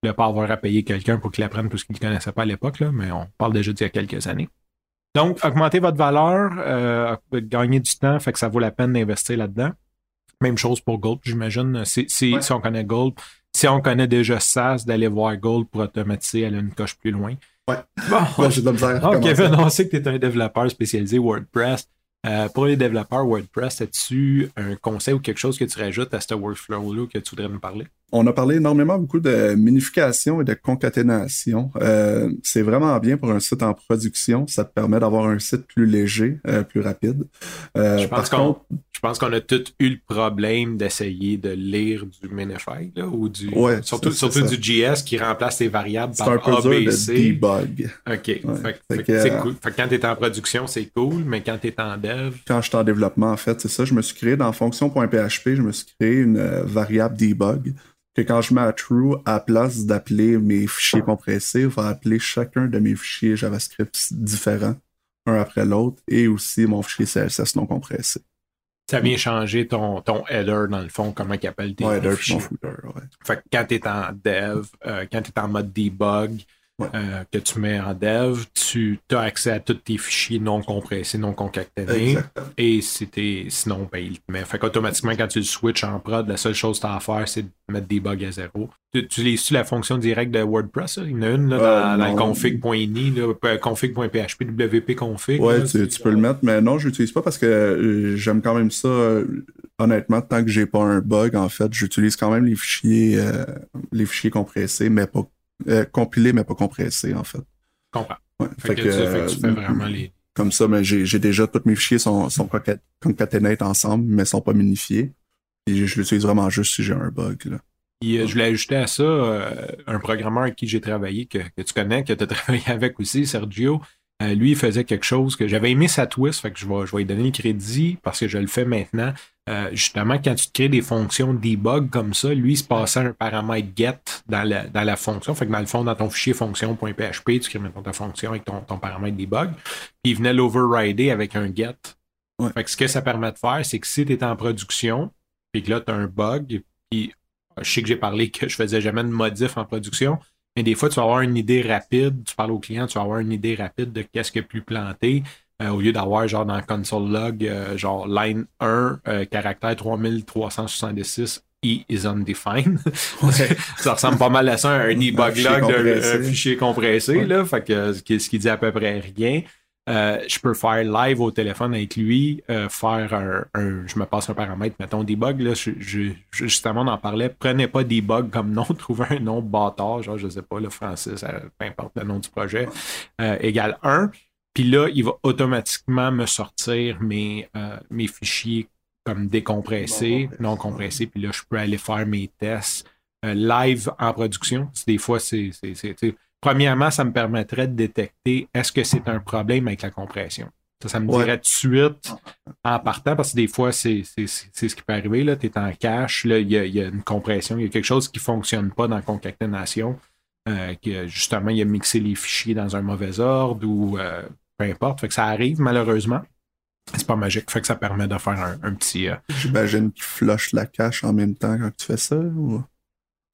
Je voulais pas avoir à payer quelqu'un pour qu'il apprenne tout ce qu'il ne connaissait pas à l'époque, mais on parle déjà d'il y a quelques années. Donc, augmenter votre valeur, euh, gagner du temps, fait que ça vaut la peine d'investir là-dedans. Même chose pour Gold, j'imagine. Si, si, Ouais. si on connaît Gold, si on connaît déjà SAS, d'aller voir Gold pour automatiser, aller une coche plus loin. Ouais. Bon, Ouais, j'ai de la misère recommencer. Kevin, on sait que tu es un développeur spécialisé WordPress. Euh, pour les développeurs WordPress, as-tu un conseil ou quelque chose que tu rajoutes à ce workflow-là que tu voudrais me parler? On a parlé énormément beaucoup de minification et de concaténation. Euh, c'est vraiment bien pour un site en production. Ça te permet d'avoir un site plus léger, euh, plus rapide. Je pense qu'on a tous eu le problème d'essayer de lire du Minify là, ou du Ouais, surtout, surtout du JS qui remplace les variables c'est par un peu dur de ABC. debug. OK. Fait, que- Fait fait que, cool. Fait que quand tu es en production, c'est cool, mais quand tu es en dev, Quand j'étais en développement, en fait, c'est ça. Je me suis créé dans fonction.php, je me suis créé une euh, variable debug que quand je mets à true, à la place d'appeler mes fichiers compressés, va appeler chacun de mes fichiers JavaScript différents, un après l'autre, et aussi mon fichier CSS non compressé. ça vient changer ton, ton header dans le fond, comment il appelle tes Ouais, fichiers. mon footer, ouais. Fait que quand tu es en dev, euh, quand tu es en mode debug, Ouais. euh, que tu mets en dev, tu as accès à tous tes fichiers non compressés, non concaténés. Exactement. Et si sinon, ben, il te met. Fait qu'automatiquement, quand tu le switches en prod, la seule chose que tu as à faire, c'est de mettre debug à zéro. Tu utilises-tu la fonction directe de WordPress? là? Il y en a une là, dans, Euh, dans config.ini, config.php, wp config. Ouais, là, tu, peux le mettre, mais non, je l'utilise pas parce que euh, j'aime quand même ça. honnêtement, tant que j'ai pas un bug, en fait, j'utilise quand même les fichiers, euh, les fichiers compressés, mais pas euh, compilés, mais pas compressés, en fait. Je comprends. Ouais, Fait, que, tu, fait que tu fais euh, vraiment les. Comme ça, mais j'ai déjà tous mes fichiers sont, sont concat- concaténés ensemble, mais sont pas minifiés. Et je l'utilise vraiment juste si j'ai un bug. Là. Euh, je voulais ajouter à ça euh, un programmeur avec qui j'ai travaillé, que, que tu connais, que tu as travaillé avec aussi, Sergio. Euh, lui, il faisait quelque chose que j'avais aimé sa twist, fait que je vais, je vais lui donner le crédit parce que je le fais maintenant. Euh, justement, quand tu te crées des fonctions debug comme ça, lui, il se passait un paramètre get dans la, dans la fonction. Fait que dans le fond, dans ton fichier fonction.php, tu crées maintenant ta fonction avec ton, ton paramètre debug. Puis il venait l'overrider avec un get. Ouais. Fait que ce que ça permet de faire, c'est que si tu es en production, puis que là, tu as un bug, puis je sais que j'ai parlé que je faisais jamais de modif en production, mais des fois, tu vas avoir une idée rapide, tu parles au client, tu vas avoir une idée rapide de qu'est-ce qui est plus planté, euh, au lieu d'avoir genre dans console log, euh, genre line 1, euh, caractère 3366, E is undefined. ça ressemble pas mal à ça, un debug fichier log d'un fichier compressé, Ouais. là, fait que qui, ce qui dit à peu près rien. Euh, je peux faire live au téléphone avec lui, euh, faire un, un- Je me passe un paramètre, mettons debug. Là, je, je- justement, on en parlait. Prenez pas debug comme nom, trouvez un nom bâtard, genre, je sais pas, le Francis, euh, peu importe le nom du projet, euh, égale 1. Puis là, il va automatiquement me sortir mes, mes fichiers comme décompressés, Non compressés. Puis là, je peux aller faire mes tests live en production. Des fois, c'est. Premièrement, ça me permettrait de détecter est-ce que c'est un problème avec la compression? Ça, ça me Ouais. dirait tout de suite en partant, parce que des fois, c'est ce qui peut arriver. Tu es en cache, il y, a- il y a une compression, il y a quelque chose qui ne fonctionne pas dans la concaténation, euh, que justement, il a mixé les fichiers dans un mauvais ordre ou euh, peu importe. Fait que ça arrive, malheureusement. C'est pas magique. Fait que ça permet de faire un, un petit. euh, J'imagine qu'il flush la cache en même temps quand tu fais ça. Ou...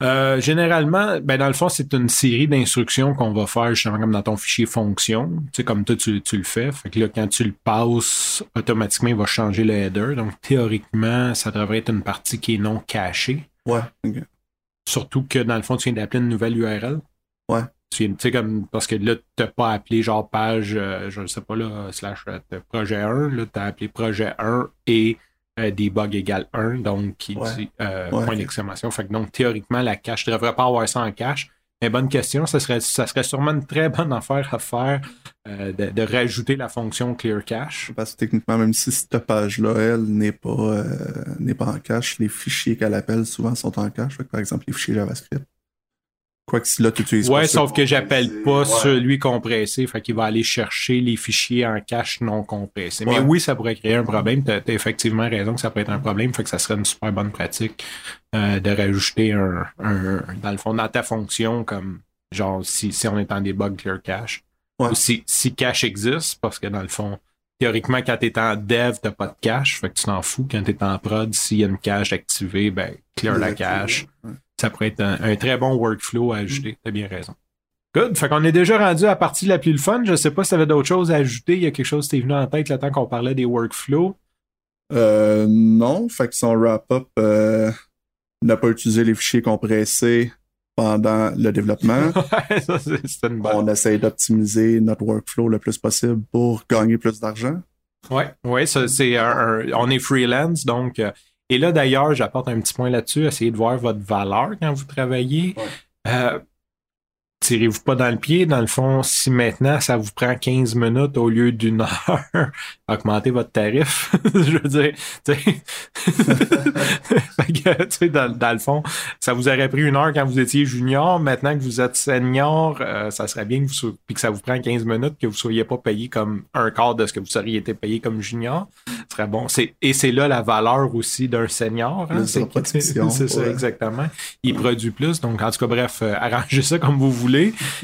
Euh, généralement, ben dans le fond, c'est une série d'instructions qu'on va faire justement comme dans ton fichier fonction. Tu sais, comme toi, tu, tu le fais. Fait que là, quand tu le passes, automatiquement, il va changer le header. Donc, théoriquement, ça devrait être une partie qui est non cachée. Ouais. Surtout que dans le fond, tu viens d'appeler une nouvelle URL. Ouais. Tu viens, tu sais, comme, parce que là, tu n'as pas appelé genre page, euh, je ne sais pas, là, slash euh, projet 1. Là, tu as appelé projet 1 et euh, debug égale 1, donc qui Ouais. dit euh, Ouais, point d'exclamation. Fait que donc, théoriquement, la cache, tu ne devrais pas avoir ça en cache. Mais bonne question, ça serait, ça serait sûrement une très bonne affaire à faire euh, de, de rajouter la fonction clear cache. Parce que techniquement, même si cette page-là, elle, n'est pas, euh, n'est pas en cache, les fichiers qu'elle appelle souvent sont en cache. Par exemple, les fichiers JavaScript. Quoique si là, tu utilises Ouais, pas sauf que j'appelle pas Ouais. celui compressé, fait qu'il va aller chercher les fichiers en cache non compressés. Mais Ouais. oui, ça pourrait créer un problème. Tu as, effectivement raison que ça peut être un problème, fait que ça serait une super bonne pratique euh, de rajouter un, un- dans le fond, dans ta fonction, comme genre si, si on est en debug clear cache. Ouais. Ou si, si cache existe, parce que dans le fond, théoriquement, quand tu es en dev, tu pas de cache, fait que tu t'en fous. Quand tu es en prod, s'il y a une cache activée, ben clear la cache Ouais. ça pourrait être un, un très bon workflow à ajouter. T'as bien raison. Good. Fait qu'on est déjà rendu à la partie la plus le fun. Je sais pas si tu avais d'autres choses à ajouter. Il y a quelque chose qui t'est venu en tête le temps qu'on parlait des workflows. Euh, non. Fait que son wrap-up euh, n'a pas utilisé les fichiers compressés pendant le développement. Ouais, ça, c'est c'est une bonne. On essaye d'optimiser notre workflow le plus possible pour gagner plus d'argent. Ouais, ouais, c'est on est freelance, donc. euh, et là, d'ailleurs, j'apporte un petit point là-dessus. Essayez de voir votre valeur quand vous travaillez. Ouais. Euh, tirez-vous pas dans le pied? Dans le fond, si maintenant ça vous prend 15 minutes au lieu d'une heure, augmentez votre tarif. Je veux dire, tu sais. Fait que, dans, dans le fond, ça vous aurait pris une heure quand vous étiez junior. Maintenant que vous êtes senior, euh, ça serait bien que vous puis que ça vous prend 15 minutes, que vous soyez pas payé comme un quart de ce que vous auriez été payé comme junior. Ce serait bon. C'est, et c'est là la valeur aussi d'un senior. Hein? C'est, ça, ouais. exactement. Il produit plus. Donc, en tout cas, bref, euh, arrangez ça comme vous voulez,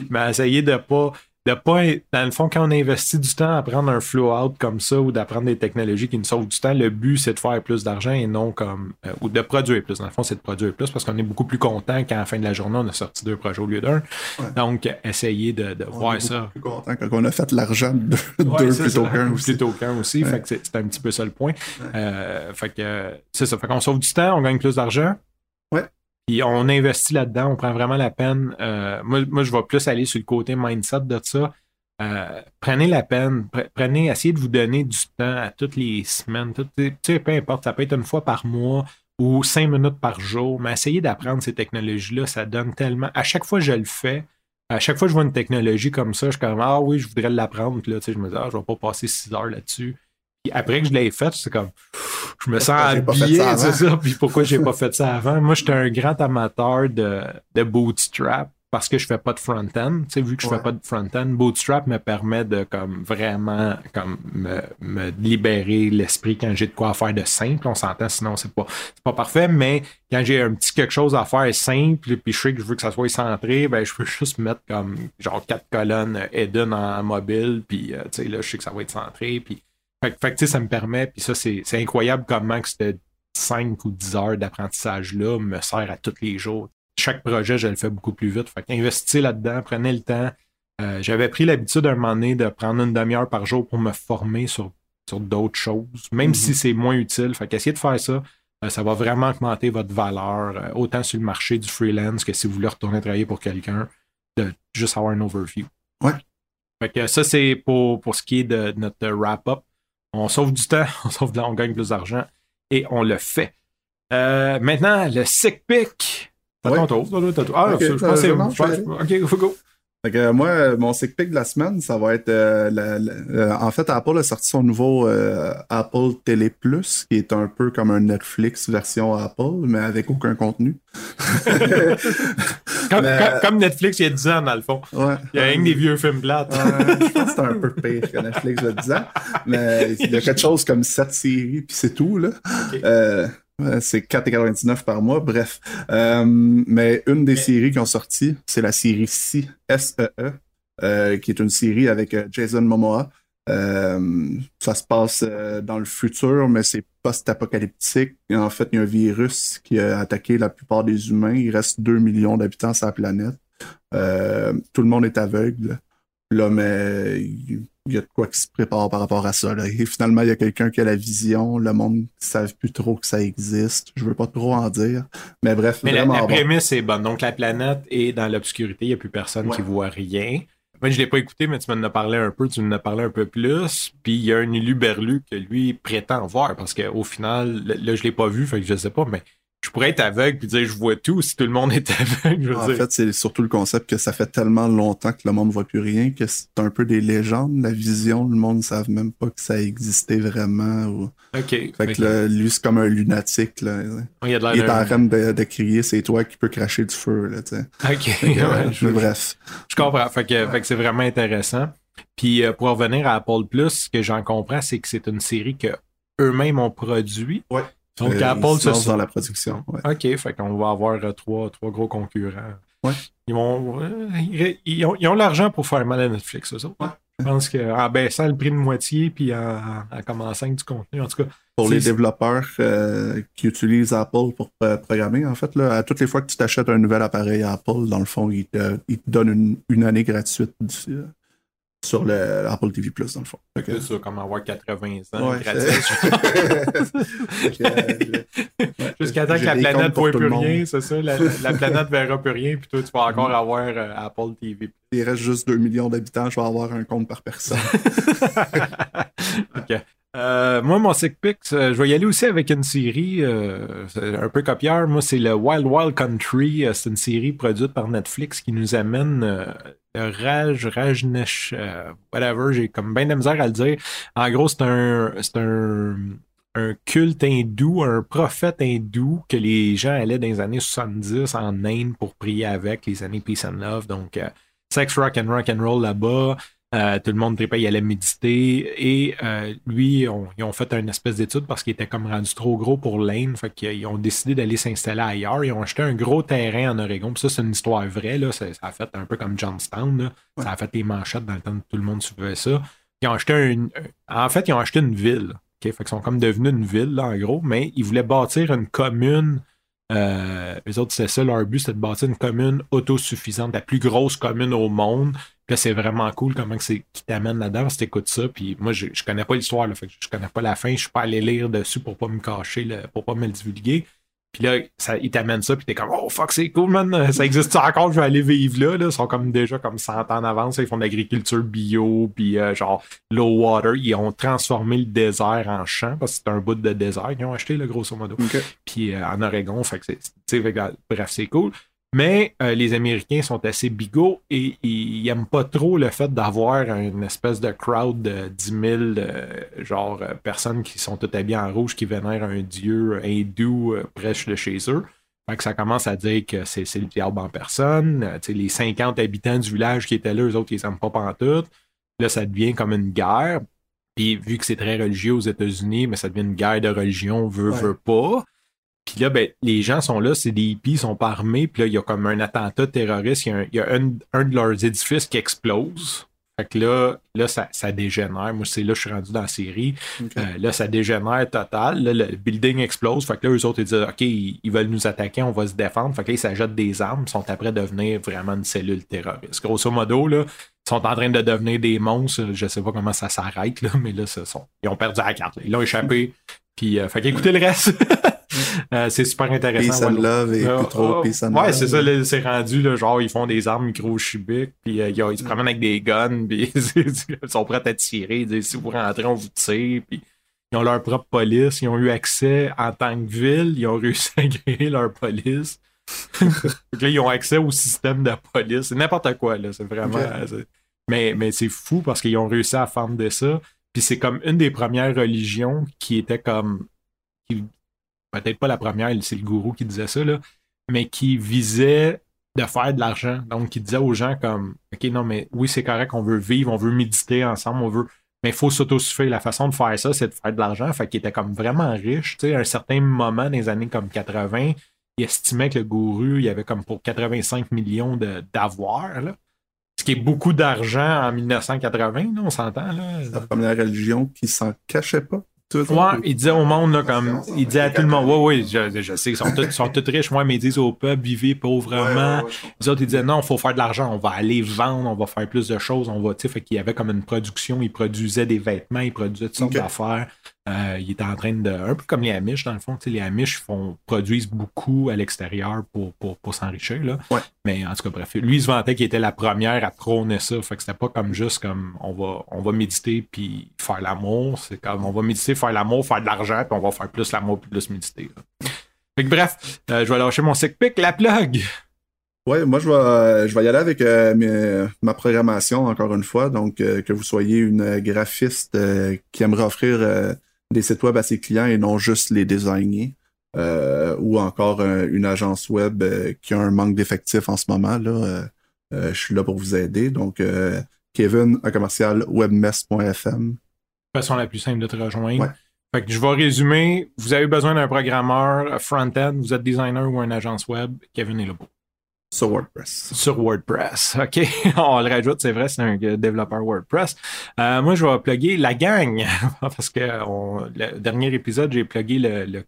mais essayez de pas de pas, dans le fond, quand on investit du temps à prendre un flow out comme ça ou d'apprendre des technologies qui nous sauvent du temps, le but c'est de faire plus d'argent et non comme euh, ou de produire plus. Dans le fond, c'est de produire plus parce qu'on est beaucoup plus content qu'à la fin de la journée, on a sorti deux projets au lieu d'un. Ouais. Donc, essayez de, de On voir est ça. plus content quand on a fait l'argent de deux, Ouais, deux plutôt qu'un aussi. plutôt qu'un aussi. Ouais. Fait que c'est un petit peu ça le point. Euh, fait que c'est ça. Fait qu'on sauve du temps, on gagne plus d'argent. Ouais. Puis on investit là-dedans, on prend vraiment la peine. Euh, moi, je vais plus aller sur le côté mindset de ça. Euh, prenez la peine, pre- prenez, essayez de vous donner du temps à toutes les semaines, peu importe, ça peut être une fois par mois ou cinq minutes par jour, mais essayez d'apprendre ces technologies-là, ça donne tellement. À chaque fois que je le fais, à chaque fois que je vois une technologie comme ça, je suis comme Ah oui, je voudrais l'apprendre. Puis là, tu sais, je me dis, ah, je vais pas passer six heures là-dessus. Après que je l'ai fait, c'est comme je me sens habillé, c'est ça. Puis pourquoi j'ai pas fait ça avant? Moi, j'étais un grand amateur de, de bootstrap parce que je fais pas de front-end. Tu sais, vu que je Ouais. fais pas de front-end, bootstrap me permet de comme vraiment comme me, me libérer l'esprit quand j'ai de quoi faire de simple. On s'entend, sinon c'est pas, c'est pas parfait, mais quand j'ai un petit quelque chose à faire simple, puis je sais que je veux que ça soit centré, ben je peux juste mettre comme genre quatre colonnes Eden en mobile, puis euh, tu sais, là, je sais que ça va être centré, puis fait, que- fait ça me permet, puis ça, c'est incroyable comment que cette 5 ou 10 heures d'apprentissage-là me sert à tous les jours. Chaque projet, je le fais beaucoup plus vite. Fait qu'investissez là-dedans, prenez le temps. Euh, J'avais pris l'habitude un moment donné de prendre une demi-heure par jour pour me former sur, sur d'autres choses, même Mhm. si c'est moins utile. Fait qu'essayez de faire ça. Euh, ça va vraiment augmenter votre valeur, euh, autant sur le marché du freelance que si vous voulez retourner travailler pour quelqu'un, de juste avoir un overview. Ouais. Fait que ça, c'est pour, pour ce qui est de notre wrap-up. On sauve du temps, on sauve de, on gagne plus d'argent et on le fait. Euh, maintenant, le sick pick. T'as Ouais. ton tour, Ah, Ok, je pense que c'est. euh, je pense- Ok, go. Fait que, euh, moi, euh, mon sick pick de la semaine, ça va être. euh, la- la- euh, en fait, Apple a sorti son nouveau euh, Apple TV Plus, qui est un peu comme un Netflix version Apple, mais avec aucun contenu. Comme, Mais- comme- comme Netflix il y a 10 ans, dans le fond. Ouais. Il y a rien que des vieux films plates. Ouais, je pense que c'est un peu pire que Netflix de 10 ans. Mais il y a quelque chose comme 7 séries, puis c'est tout, là. Euh, ouais, c'est 4,99 par mois, bref. Euh, mais une des séries qui ont sorti, c'est la série Si, S-E-E, euh, qui est une série avec euh, Jason Momoa. Euh, ça se passe euh, dans le futur, mais c'est post-apocalyptique. En fait, il y a un virus qui a attaqué la plupart des humains. Il reste 2 millions d'habitants sur la planète. Euh, tout le monde est aveugle. Là, mais il y a de quoi qui se prépare par rapport à ça. Là. Et finalement, il y a quelqu'un qui a la vision. Le monde ne savent plus trop que ça existe. Je veux pas trop en dire. Mais bref, Mais la, vraiment la bon. prémisse est bonne. Donc, la planète est dans l'obscurité. Il n'y a plus personne Ouais. qui voit rien. Moi, je ne l'ai pas écouté, mais tu m'en as parlé un peu. Tu m'en as parlé un peu plus. Puis, il y a un Luberlu que lui prétend voir parce qu'au final, là, je ne l'ai pas vu, fait que je sais pas, mais je pourrais être aveugle puis dire je vois tout si tout le monde est aveugle. Je veux En dire. fait, c'est surtout le concept que ça fait tellement longtemps que le monde ne voit plus rien que c'est un peu des légendes, la vision. Le monde ne savent même pas que ça existait vraiment. ou- OK. Fait que là, lui, c'est comme un lunatique. Là. Il y a de Il est en train de, de crier, c'est toi qui peux cracher du feu. Là. OK. Euh, je- bref. Je comprends. Fait que, fait que c'est vraiment intéressant. Puis euh, pour revenir à Apple Plus, ce que j'en comprends, c'est que c'est une série que eux-mêmes ont produit. Ouais. Donc Euh, Apple se lance dans la production. Ouais. OK, fait qu'on va avoir euh, trois, trois gros concurrents. Ouais. Ils vont. euh, ils, ils ont, ils ont l'argent pour faire mal à Netflix, ça. Ouais. Je pense qu'en baissant le prix de moitié puis en, en commençant avec du contenu, en tout cas, Pour les développeurs euh, qui utilisent Apple pour programmer, en fait, là, à toutes les fois que tu t'achètes un nouvel appareil Apple, dans le fond, ils te, donnent une, année gratuite sur le Apple TV Plus, dans le fond. C'est ça, comme avoir 80 ans ouais, Jusqu'à temps que la planète ne voit plus rien, c'est ça? La, la, planète ne verra plus rien, puis toi, tu vas encore avoir euh, Apple TV. Il reste juste 2 millions d'habitants, je vais avoir un compte par personne. OK. Euh, moi, mon sick euh, je vais y aller aussi avec une série un peu copieur. Moi, c'est le Wild Wild Country. c'est une série produite par Netflix qui nous amène Raj, Rajnesh, whatever. J'ai comme bien de misère à le dire. En gros, c'est un, c'est un, un culte hindou, un prophète hindou que les gens allaient dans les années 70 en Inde pour prier avec, les années Peace and Love. Donc, sex, rock and rock and roll là-bas. Euh, tout le monde tripait, il allait méditer. Et euh, lui, ils ont fait une espèce d'étude parce qu'il était comme rendu trop gros pour l'Inde. Fait qu'ils ont décidé d'aller s'installer ailleurs. Ils ont acheté un gros terrain en Oregon. Puis ça, c'est une histoire vraie. Là. Ça, a fait un peu comme Johnstown. Ça a fait les manchettes dans le temps où tout le monde suivait ça. Ils ont acheté une. En fait, ils ont acheté une ville. Fait qu'ils sont comme devenus une ville, là, en gros, mais ils voulaient bâtir une commune euh, les autres, c'est ça, leur but, c'est de bâtir une commune autosuffisante, la plus grosse commune au monde. Puis c'est vraiment cool comment c'est qui t'amène là-dedans si t'écoutes ça. Puis moi, je, je connais pas l'histoire, fait je connais pas la fin, je suis pas allé lire dessus pour pas me cacher, pour pas me le divulguer. Puis là, ça, ils t'amènent ça, puis t'es comme, oh fuck, c'est cool, man. Ça existe encore, je vais aller vivre là. là. Ils sont comme déjà comme 100 ans en avance. Ils font de l'agriculture bio, puis euh, genre low water. Ils ont transformé le désert en champ, parce que c'est un bout de désert qu'ils ont acheté, là, grosso modo. Puis euh, en Oregon, fait que c'est, bref, c'est cool. Mais euh, les Américains sont assez bigots et ils n'aiment pas trop le fait d'avoir une espèce de crowd de 10 000 euh, genre, euh, personnes qui sont toutes habillées en rouge qui vénèrent un dieu hindou près de chez eux. Fait que ça commence à dire que c'est le diable en personne. les 50 habitants du village qui étaient là, eux autres, ils n'aiment pas pantoute. Là, ça devient comme une guerre. Puis vu que c'est très religieux aux États-Unis, mais ça devient une guerre de religion, veut, veut pas. Puis là, ben, les gens sont là, c'est des hippies, ils sont pas armés. Puis là, il y a comme un attentat terroriste. Il y a, un, de leurs édifices qui explose. Fait que là, là ça, ça dégénère. Moi, c'est là que je suis rendu dans la série. Euh, là, ça dégénère total. Là, le building explose. Fait que là, eux autres, ils disent OK, ils, veulent nous attaquer, on va se défendre. Fait que là, ils s'ajoutent des armes. Ils sont après devenir vraiment une cellule terroriste. Grosso modo, là, ils sont en train de devenir des monstres. Je sais pas comment ça s'arrête, là, mais là, sont, ils ont perdu la carte. Ils l'ont échappé. Puis, euh, fait qu'écoutez le reste. Euh, c'est super intéressant. Peace and love et plus trop peace and Ouais, c'est ça, c'est rendu, là, genre, ils font des armes micro-chibiques, puis euh, ils, se promènent avec des guns, puis ils sont prêts à tirer. Ils disent, si vous rentrez, on vous tire, puis ils ont leur propre police, ils ont eu accès en tant que ville, ils ont réussi à créer leur police. là, ils ont accès au système de police. C'est n'importe quoi, là. C'est vraiment. Mais, mais c'est fou parce qu'ils ont réussi à de ça. Puis c'est comme une des premières religions qui était comme. Peut-être pas la première, c'est le gourou qui disait ça, là, mais qui visait de faire de l'argent. Donc, qui disait aux gens comme OK, non, mais oui, c'est correct, on veut vivre, on veut méditer ensemble, on veut. Mais il faut s'autosuffire. La façon de faire ça, c'est de faire de l'argent. Fait qu'il était comme vraiment riche. Tu sais, à un certain moment, dans les années comme 80, il estimait que le gourou, il avait comme pour 85 millions d'avoirs. Ce qui est beaucoup d'argent en 1980, on s'entend. là. La première religion qui s'en cachait pas. Ouais, il disait au monde, là, comme, il disait à tout le monde, ouais, ouais, je, je sais, ils sont tous, sont tous riches, moi, mais ils disent au peuple, vivez pauvrement. les autres, ils disaient, non, il faut faire de l'argent, on va aller vendre, on va faire plus de choses, on va, tu sais, fait qu'il y avait comme une production, ils produisaient des vêtements, ils produisaient toutes sortes d'affaires. Euh, il était en train de. Un peu comme les Amish, dans le fond. Les Amish font, produisent beaucoup à l'extérieur pour, pour, pour s'enrichir. Mais en tout cas, bref. Lui, il se vantait qu'il était la première à prôner ça. Fait que c'était pas comme juste comme on va, on va méditer puis faire l'amour. C'est comme on va méditer, faire l'amour, faire de l'argent, puis on va faire plus l'amour puis plus méditer. Fait que bref, euh, je vais lâcher mon sick pick, la plug. Oui, moi je vais, je vais y aller avec euh, ma programmation encore une fois. Donc, que vous soyez une graphiste qui aimerait offrir des sites web à ses clients et non juste les designer. Euh, ou encore une agence web euh, qui a un manque d'effectifs en ce moment. Là, euh, je suis là pour vous aider. Donc, Kevin, un commercial webmess.fm. Façon la plus simple de te rejoindre. Fait que je vais résumer. Vous avez besoin d'un programmeur front-end, vous êtes designer ou une agence web, Kevin est là pour. Sur WordPress. Sur WordPress. OK. On le rajoute, c'est vrai, c'est un développeur WordPress. Euh, moi, je vais plugger la gang. Parce que le dernier épisode, j'ai plugué le,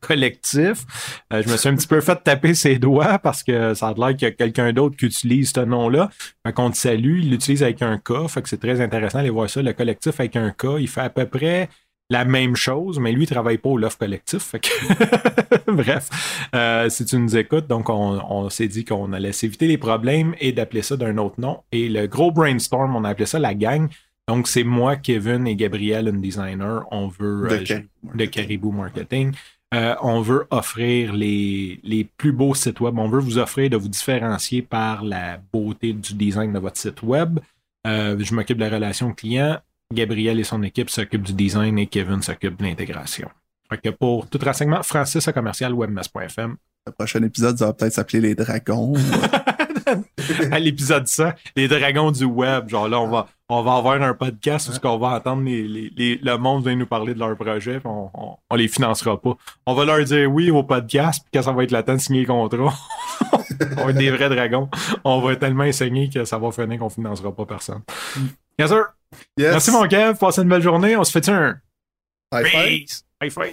collectif. Euh, je me suis un petit peu fait taper ses doigts parce que ça a l'air qu'il y a quelqu'un d'autre qui utilise ce nom-là. Fait qu'on te salue, il l'utilise avec un K. Fait que c'est très intéressant d'aller voir ça. Le collectif avec un K, il fait à peu près la même chose, mais lui, il travaille pas au Love Collectif. Bref, euh, si tu nous écoutes, donc on, s'est dit qu'on allait s'éviter les problèmes et d'appeler ça d'un autre nom. Et le gros brainstorm, on a appelé ça la gang. Donc, c'est moi, Kevin et Gabriel, un designer. On veut. De, euh, Caribou Marketing. Euh, on veut offrir les, les, plus beaux sites web. On veut vous offrir de vous différencier par la beauté du design de votre site web. je m'occupe de la relation client Gabriel et son équipe s'occupent du design et Kevin s'occupe de l'intégration. Fait pour tout renseignement, Francis à commercial webmess.fm. Le prochain épisode, ça va peut-être s'appeler Les Dragons. à l'épisode 100, Les Dragons du Web. Genre là, on va, on va avoir un podcast où on va entendre le monde venir nous parler de leur projet, puis on, on, les financera pas. On va leur dire oui au podcast, puis quand ça va être le temps de signer le contrat, on va être des vrais dragons. On va être tellement enseigner que ça va finir qu'on financera pas personne. Mm. Yes. Merci, mon Kev. Passez une belle journée. On se fait un. High five. High five.